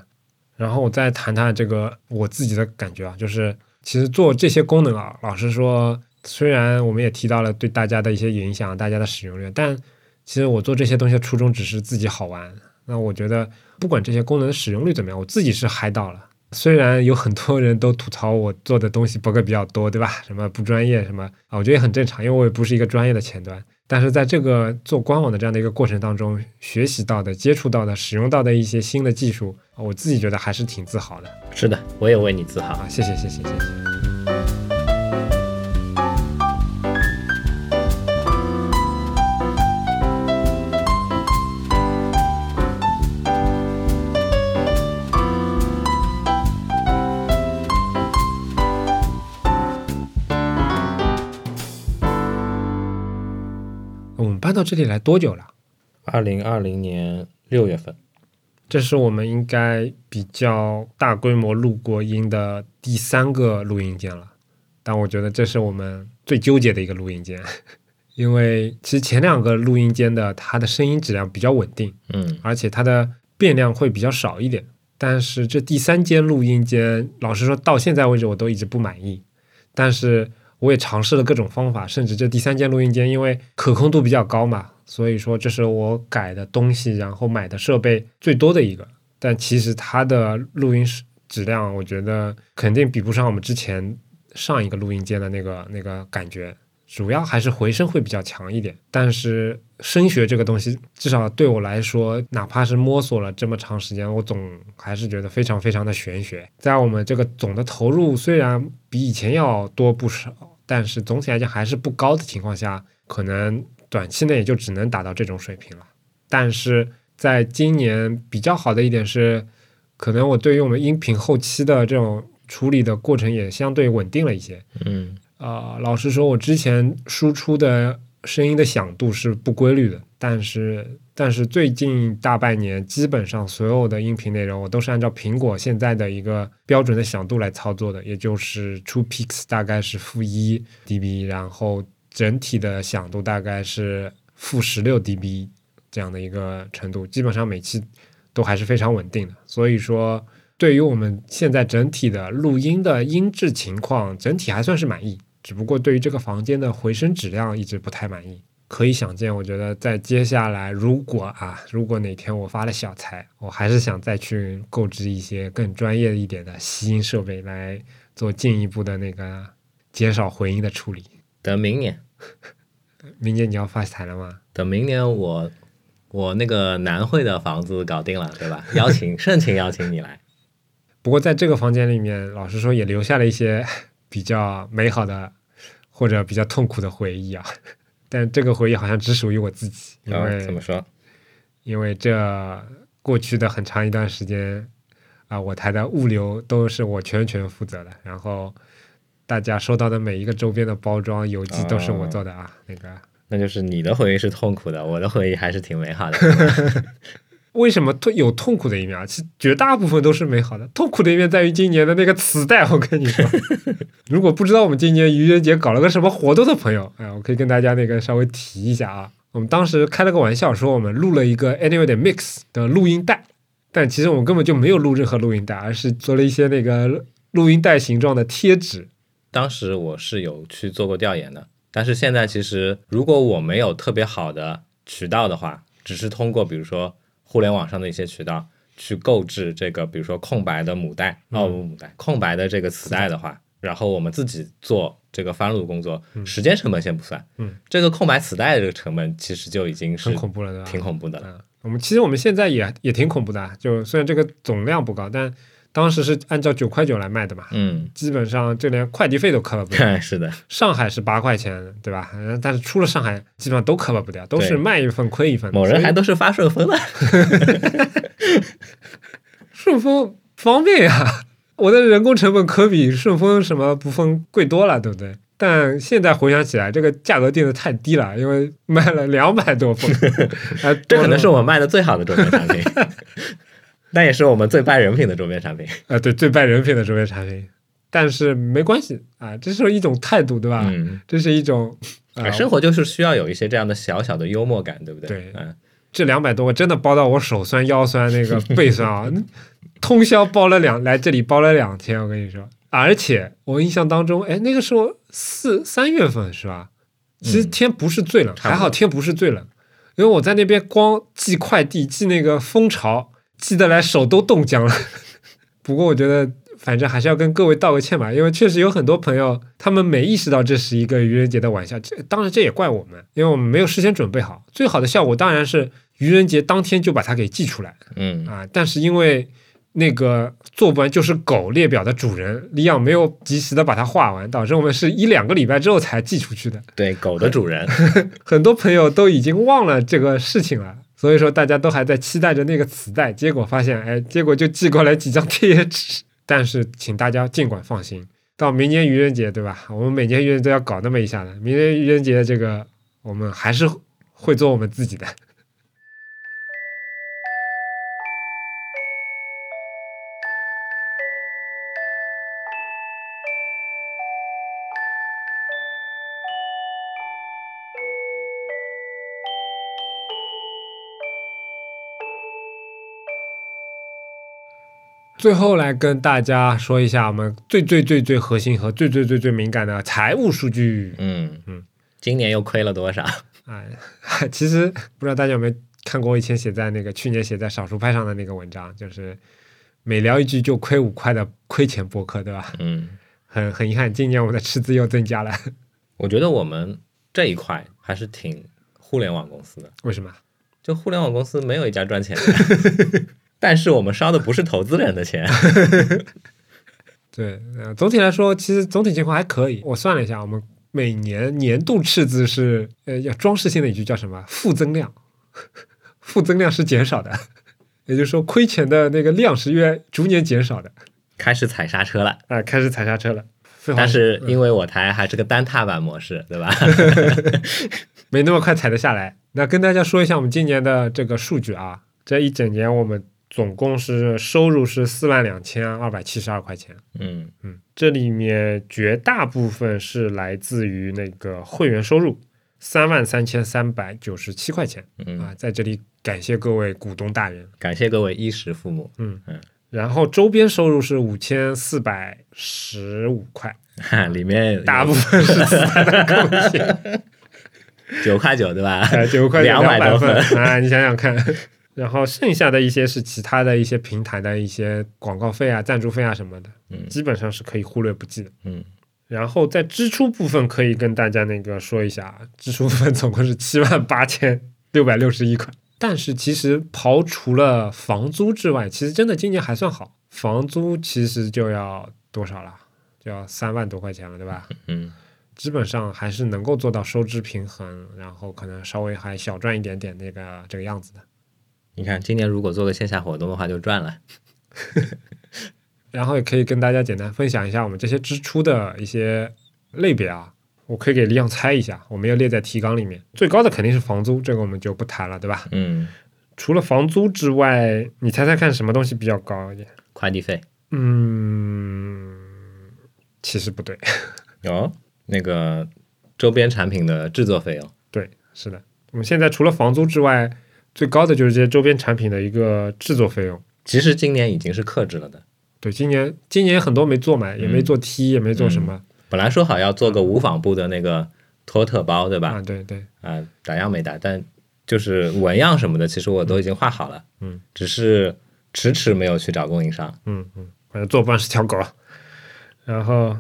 [SPEAKER 2] 然后我再谈谈这个我自己的感觉啊，就是其实做这些功能啊，老实说。虽然我们也提到了对大家的一些影响，大家的使用率，但其实我做这些东西的初衷只是自己好玩。那我觉得不管这些功能的使用率怎么样，我自己是嗨到了。虽然有很多人都吐槽我做的东西 bug 比较多，对吧？什么不专业什么啊，我觉得也很正常，因为我也不是一个专业的前端。但是在这个做官网的这样的一个过程当中，学习到的、接触到的、使用到的一些新的技术，我自己觉得还是挺自豪的。
[SPEAKER 1] 是的，我也为你自豪
[SPEAKER 2] 啊！谢谢，谢谢，谢谢。到这里来多久了？
[SPEAKER 1] 二零二零年六月份，
[SPEAKER 2] 这是我们应该比较大规模录过音的第三个录音间了。但我觉得这是我们最纠结的一个录音间，因为其实前两个录音间的它的声音质量比较稳定，
[SPEAKER 1] 嗯，
[SPEAKER 2] 而且它的变量会比较少一点。但是这第三间录音间，老实说到现在为止我都一直不满意。但是我也尝试了各种方法，甚至这第三间录音间因为可控度比较高嘛，所以说这是我改的东西，然后买的设备最多的一个。但其实它的录音质量，我觉得肯定比不上我们之前上一个录音间的那个那个感觉。主要还是回声会比较强一点，但是声学这个东西，至少对我来说，哪怕是摸索了这么长时间，我总还是觉得非常非常的玄学。在我们这个总的投入虽然比以前要多不少，但是总体来讲还是不高的情况下，可能短期内也就只能达到这种水平了。但是在今年比较好的一点是，可能我对于我们音频后期的这种处理的过程也相对稳定了一些。
[SPEAKER 1] 嗯。
[SPEAKER 2] 啊，老实说，我之前输出的声音的响度是不规律的，但是但是最近大半年，基本上所有的音频内容我都是按照苹果现在的一个标准的响度来操作的，也就是出 Pix 大概是负一 dB，然后整体的响度大概是负十六 dB 这样的一个程度，基本上每期都还是非常稳定的，所以说对于我们现在整体的录音的音质情况，整体还算是满意。只不过对于这个房间的回声质量一直不太满意，可以想见，我觉得在接下来，如果啊，如果哪天我发了小财，我还是想再去购置一些更专业一点的吸音设备来做进一步的那个减少回音的处理。
[SPEAKER 1] 等明年，
[SPEAKER 2] 明年你要发财了吗？
[SPEAKER 1] 等明年我我那个南汇的房子搞定了，对吧？邀请 盛情邀请你来。
[SPEAKER 2] 不过在这个房间里面，老实说也留下了一些。比较美好的或者比较痛苦的回忆啊，但这个回忆好像只属于我自己，因为
[SPEAKER 1] 怎么说？
[SPEAKER 2] 因为这过去的很长一段时间啊，我台的物流都是我全权负责的，然后大家收到的每一个周边的包装邮寄都是我做的啊，那个
[SPEAKER 1] 那就是你的回忆是痛苦的，我的回忆还是挺美好的。
[SPEAKER 2] 为什么痛有痛苦的一面啊？其实绝大部分都是美好的。痛苦的一面在于今年的那个磁带。我跟你说，如果不知道我们今年愚人节搞了个什么活动的朋友，哎，我可以跟大家那个稍微提一下啊。我们当时开了个玩笑，说我们录了一个 Anyway 的 Mix 的录音带，但其实我们根本就没有录任何录音带，而是做了一些那个录音带形状的贴纸。
[SPEAKER 1] 当时我是有去做过调研的，但是现在其实如果我没有特别好的渠道的话，只是通过比如说。互联网上的一些渠道去购置这个，比如说空白的母带，哦不母带，空白的这个磁带的话，然后我们自己做这个翻录工作，时间成本先不算，
[SPEAKER 2] 嗯，
[SPEAKER 1] 这个空白磁带的这个成本其实就已经是
[SPEAKER 2] 很恐怖了？
[SPEAKER 1] 挺恐怖的了。
[SPEAKER 2] 我们其实我们现在也也挺恐怖的，就虽然这个总量不高，但。当时是按照九块九来卖的嘛，
[SPEAKER 1] 嗯，
[SPEAKER 2] 基本上就连快递费都 cover 不掉。
[SPEAKER 1] 是的，
[SPEAKER 2] 上海是八块钱，对吧？但是出了上海，基本上都 cover 不掉，都是卖一份亏一份。
[SPEAKER 1] 某人还都是发顺丰的，
[SPEAKER 2] 顺丰方便呀，我的人工成本可比顺丰什么不分贵多了，对不对？但现在回想起来，这个价格定的太低了，因为卖了两百多份，
[SPEAKER 1] 这可能是我卖的最好的周边产品。那也是我们最败人品的周边产品
[SPEAKER 2] 啊，对，最败人品的周边产品，但是没关系啊，这是一种态度，对吧？
[SPEAKER 1] 嗯，
[SPEAKER 2] 这是一种，
[SPEAKER 1] 生活就是需要有一些这样的小小的幽默感，对不对？
[SPEAKER 2] 对，
[SPEAKER 1] 嗯，
[SPEAKER 2] 这两百多个真的包到我手酸腰酸那个背酸啊，通宵包了两来这里包了两天，我跟你说，而且我印象当中，哎，那个时候四三月份是吧？其实天不是最冷，还好天不是最冷，因为我在那边光寄快递寄那个蜂巢。寄得来手都冻僵了，不过我觉得反正还是要跟各位道个歉吧，因为确实有很多朋友他们没意识到这是一个愚人节的玩笑。这当然这也怪我们，因为我们没有事先准备好。最好的效果当然是愚人节当天就把它给寄出来
[SPEAKER 1] 嗯
[SPEAKER 2] 啊，但是因为那个做不完就是狗列表的主人李昂没有及时的把它画完，导致我们是一两个礼拜之后才寄出去的。
[SPEAKER 1] 对，狗的主人，
[SPEAKER 2] 很多朋友都已经忘了这个事情了，所以说大家都还在期待着那个磁带，结果发现，哎，结果就寄过来几张贴纸。但是请大家尽管放心，到明年愚人节，对吧？我们每年愚人都要搞那么一下的，明年愚人节这个我们还是会做我们自己的。最后来跟大家说一下我们最最最最核心和最最最最敏感的财务数据。
[SPEAKER 1] 嗯
[SPEAKER 2] 嗯，
[SPEAKER 1] 今年又亏了多少？
[SPEAKER 2] 哎，其实不知道大家有没有看过我以前写在那个去年写在少数派上的那个文章，就是每聊一句就亏五块的亏钱博客，对吧？
[SPEAKER 1] 嗯，
[SPEAKER 2] 很很遗憾，今年我们的赤字又增加了。
[SPEAKER 1] 我觉得我们这一块还是挺互联网公司的，
[SPEAKER 2] 为什么？
[SPEAKER 1] 就互联网公司没有一家赚钱的，但是我们烧的不是投资人的钱。
[SPEAKER 2] 对，呃，总体来说，其实总体情况还可以。我算了一下，我们每年年度赤字是呃，要装饰性的一句叫什么？负增量，负增量是减少的，也就是说亏钱的那个量是越逐年减少的。
[SPEAKER 1] 开始踩刹车了，
[SPEAKER 2] 啊、开始踩刹车了。
[SPEAKER 1] 但是因为我台还是个单踏板模式，对吧？
[SPEAKER 2] 没那么快踩得下来。那跟大家说一下我们今年的这个数据啊，这一整年我们总共是收入是四万两千二百七十二块钱。
[SPEAKER 1] 嗯
[SPEAKER 2] 嗯，这里面绝大部分是来自于那个会员收入，三万三千三百九十七块钱
[SPEAKER 1] 嗯，
[SPEAKER 2] 啊，在这里感谢各位股东大人。
[SPEAKER 1] 感谢各位衣食父母，
[SPEAKER 2] 嗯
[SPEAKER 1] 嗯，
[SPEAKER 2] 然后周边收入是五千四百十五块，
[SPEAKER 1] 哈，里面
[SPEAKER 2] 大部分是自带的贡献。
[SPEAKER 1] 九块九，对吧？
[SPEAKER 2] 呃，九块
[SPEAKER 1] 两百
[SPEAKER 2] 百
[SPEAKER 1] 多份
[SPEAKER 2] 啊，你想想看。然后剩下的一些是其他的一些平台的一些广告费啊、赞助费啊什么的，
[SPEAKER 1] 嗯
[SPEAKER 2] 基本上是可以忽略不计的。
[SPEAKER 1] 嗯
[SPEAKER 2] 然后在支出部分可以跟大家那个说一下，啊支出部分总共是 七万八千六百六十一块。但是其实刨除了房租之外，其实真的今年还算好。房租其实就要多少了？就要三万多块钱了，对吧？
[SPEAKER 1] 嗯
[SPEAKER 2] 基本上还是能够做到收支平衡，然后可能稍微还小赚一点点那个这个样子的。
[SPEAKER 1] 你看今年如果做个线下活动的话，就赚了。
[SPEAKER 2] 然后也可以跟大家简单分享一下我们这些支出的一些类别啊。我可以给李阳猜一下，我们要列在提纲里面。最高的肯定是房租，这个我们就不谈了，对吧？
[SPEAKER 1] 嗯，
[SPEAKER 2] 除了房租之外，你猜猜看什么东西比较高一点？
[SPEAKER 1] 快递费
[SPEAKER 2] 嗯，其实不对。
[SPEAKER 1] 有 那个周边产品的制作费用，
[SPEAKER 2] 对，是的，我们现在除了房租之外，最高的就是这些周边产品的一个制作费用。
[SPEAKER 1] 其实今年已经是克制了的。
[SPEAKER 2] 对，今年今年很多没做嘛，也没做 T，、也没做什么、
[SPEAKER 1] 本来说好要做个无纺布的那个托特包，对吧？
[SPEAKER 2] 啊。对对，
[SPEAKER 1] 啊，打样没打，但就是纹样什么的，其实我都已经画好了，
[SPEAKER 2] 嗯，
[SPEAKER 1] 只是迟迟没有去找供应商。
[SPEAKER 2] 嗯嗯，反正做不完是条狗。然后，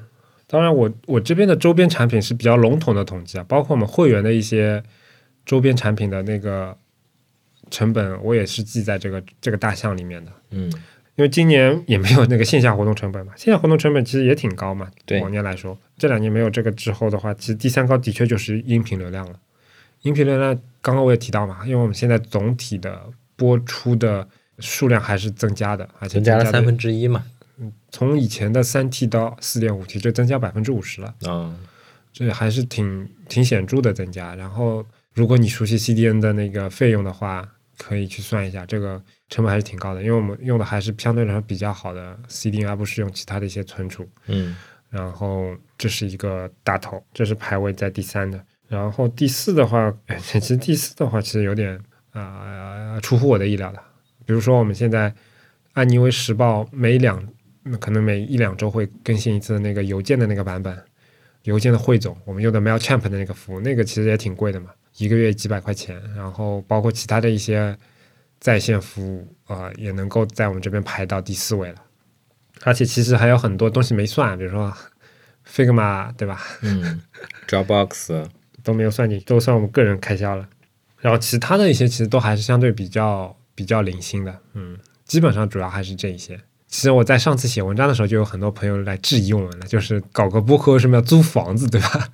[SPEAKER 2] 当然我我这边的周边产品是比较笼统的统计啊，包括我们会员的一些周边产品的那个成本，我也是记在这个这个大项里面的。
[SPEAKER 1] 嗯
[SPEAKER 2] 因为今年也没有那个线下活动成本嘛，线下活动成本其实也挺高嘛。
[SPEAKER 1] 对
[SPEAKER 2] 往年来说，这两年没有这个之后的话，其实第三高的确就是音频流量了。音频流量刚刚我也提到嘛，因为我们现在总体的播出的数量还是增加的，而且的
[SPEAKER 1] 增加了三分之一嘛。
[SPEAKER 2] 嗯从以前的三 T 到四点五 T，就增加百分之五十了，
[SPEAKER 1] 嗯
[SPEAKER 2] 这还是挺挺显著的增加。然后，如果你熟悉 CDN 的那个费用的话，可以去算一下，这个成本还是挺高的，因为我们用的还是相对来说比较好的 CDN，而不是用其他的一些存储。
[SPEAKER 1] 嗯
[SPEAKER 2] 然后这是一个大头，这是排位在第三的。然后第四的话，哎，其实第四的话其实有点啊、出乎我的意料的。比如说我们现在安妮微时报每两嗯可能每一两周会更新一次那个邮件的那个版本，邮件的汇总，我们用的 Mailchimp 的那个服务，那个其实也挺贵的嘛，一个月几百块钱。然后包括其他的一些在线服务啊、也能够在我们这边排到第四位了。而且其实还有很多东西没算，比如说 Figma 对吧？
[SPEAKER 1] 嗯，Dropbox
[SPEAKER 2] 都没有算进去，都算我们个人开销了。然后其他的一些其实都还是相对比较比较零星的，嗯，基本上主要还是这一些。其实我在上次写文章的时候，就有很多朋友来质疑我们了，就是搞个播客为什么要租房子，对吧？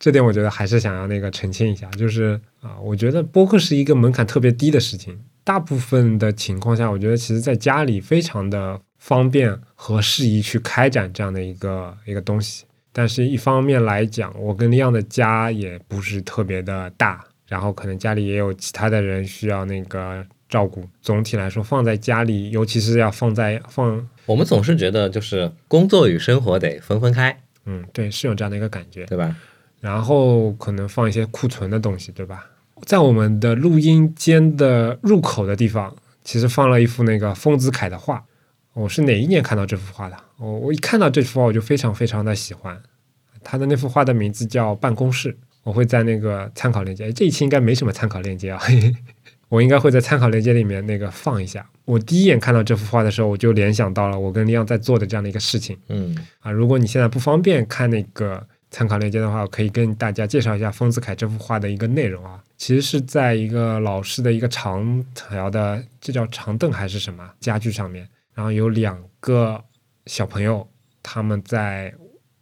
[SPEAKER 2] 这点我觉得还是想要那个澄清一下，就是啊，我觉得播客是一个门槛特别低的事情，大部分的情况下，我觉得其实在家里非常的方便和适宜去开展这样的一个一个东西。但是，一方面来讲，我跟利亚的家也不是特别的大，然后可能家里也有其他的人需要那个照顾。总体来说，放在家里，尤其是要放在放，
[SPEAKER 1] 我们总是觉得就是工作与生活得分分开，
[SPEAKER 2] 嗯，对，是有这样的一个感觉。
[SPEAKER 1] 对吧？
[SPEAKER 2] 然后可能放一些库存的东西，对吧？在我们的录音间的入口的地方，其实放了一幅那个丰子恺的画。我是哪一年看到这幅画的？我我一看到这幅画，我就非常非常的喜欢。他的那幅画的名字叫《办公室》，我会在那个参考链接，这一期应该没什么参考链接啊，嘿 嘿我应该会在参考链接里面那个放一下。我第一眼看到这幅画的时候，我就联想到了我跟李阳在做的这样的一个事情。
[SPEAKER 1] 嗯
[SPEAKER 2] 啊，如果你现在不方便看那个参考链接的话，我可以跟大家介绍一下丰子恺这幅画的一个内容啊。其实是在一个老式的一个长条的，这叫长凳还是什么家具上面，然后有两个小朋友他们在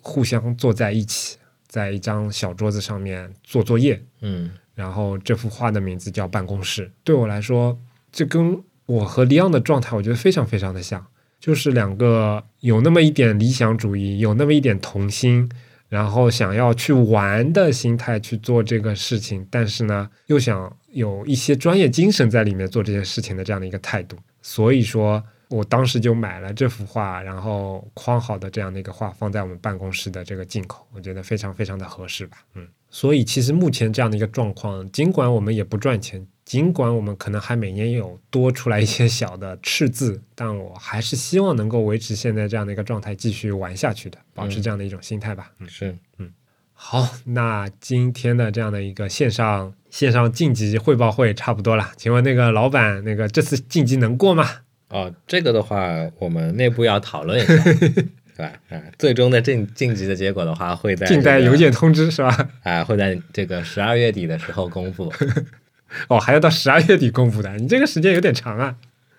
[SPEAKER 2] 互相坐在一起，在一张小桌子上面做作业。
[SPEAKER 1] 嗯
[SPEAKER 2] 然后这幅画的名字叫《办公室》。对我来说，这跟我和李昂的状态，我觉得非常非常的像，就是两个有那么一点理想主义，有那么一点童心，然后想要去玩的心态去做这个事情，但是呢，又想有一些专业精神在里面做这件事情的这样的一个态度。所以说我当时就买了这幅画，然后框好的这样的一个画放在我们办公室的这个进口，我觉得非常非常的合适吧，嗯。所以其实目前这样的一个状况，尽管我们也不赚钱，尽管我们可能还每年有多出来一些小的赤字，但我还是希望能够维持现在这样的一个状态，继续玩下去的，保持这样的一种心态吧。嗯，
[SPEAKER 1] 是嗯
[SPEAKER 2] 好，那今天的这样的一个线上线上晋级汇报会差不多了，请问那个老板，那个这次晋级能过吗？
[SPEAKER 1] 哦，这个的话，我们内部要讨论一下，对吧？啊，最终的晋晋级的结果的话，会在这个
[SPEAKER 2] 静待邮件通知是吧？
[SPEAKER 1] 啊，会在这个十二月底的时候公布。
[SPEAKER 2] 哦，还要到十二月底公布的，你这个时间有点长啊。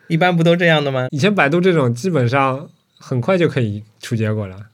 [SPEAKER 1] 一般不都这样的吗？
[SPEAKER 2] 以前百度这种基本上很快就可以出结果了。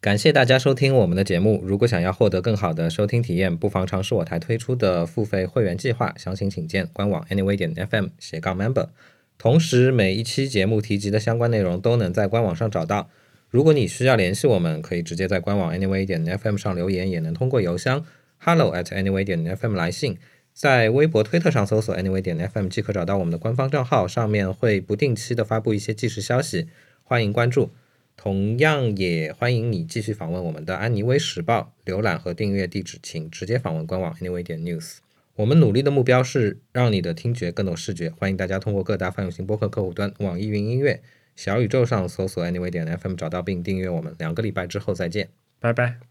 [SPEAKER 1] 感谢大家收听我们的节目。如果想要获得更好的收听体验，不妨尝试我台推出的付费会员计划，详情请见官网 anyway 点 fm 斜杠 member。同时，每一期节目提及的相关内容都能在官网上找到。如果你需要联系我们，可以直接在官网 anyway 点 fm 上留言，也能通过邮箱 hello at anyway 点 fm 来信。在微博、推特上搜索 anyway 点 fm 即可找到我们的官方账号，上面会不定期的发布一些即时消息，欢迎关注。同样也欢迎你继续访问我们的安妮微时报，浏览和订阅地址请直接访问官网 anyway 点 news。我们努力的目标是让你的听觉更懂视觉，欢迎大家通过各大泛用型播客客户端、网易云音乐、小宇宙上搜索 anyway 点 fm 找到并订阅我们。两个礼拜之后再见。
[SPEAKER 2] 拜拜。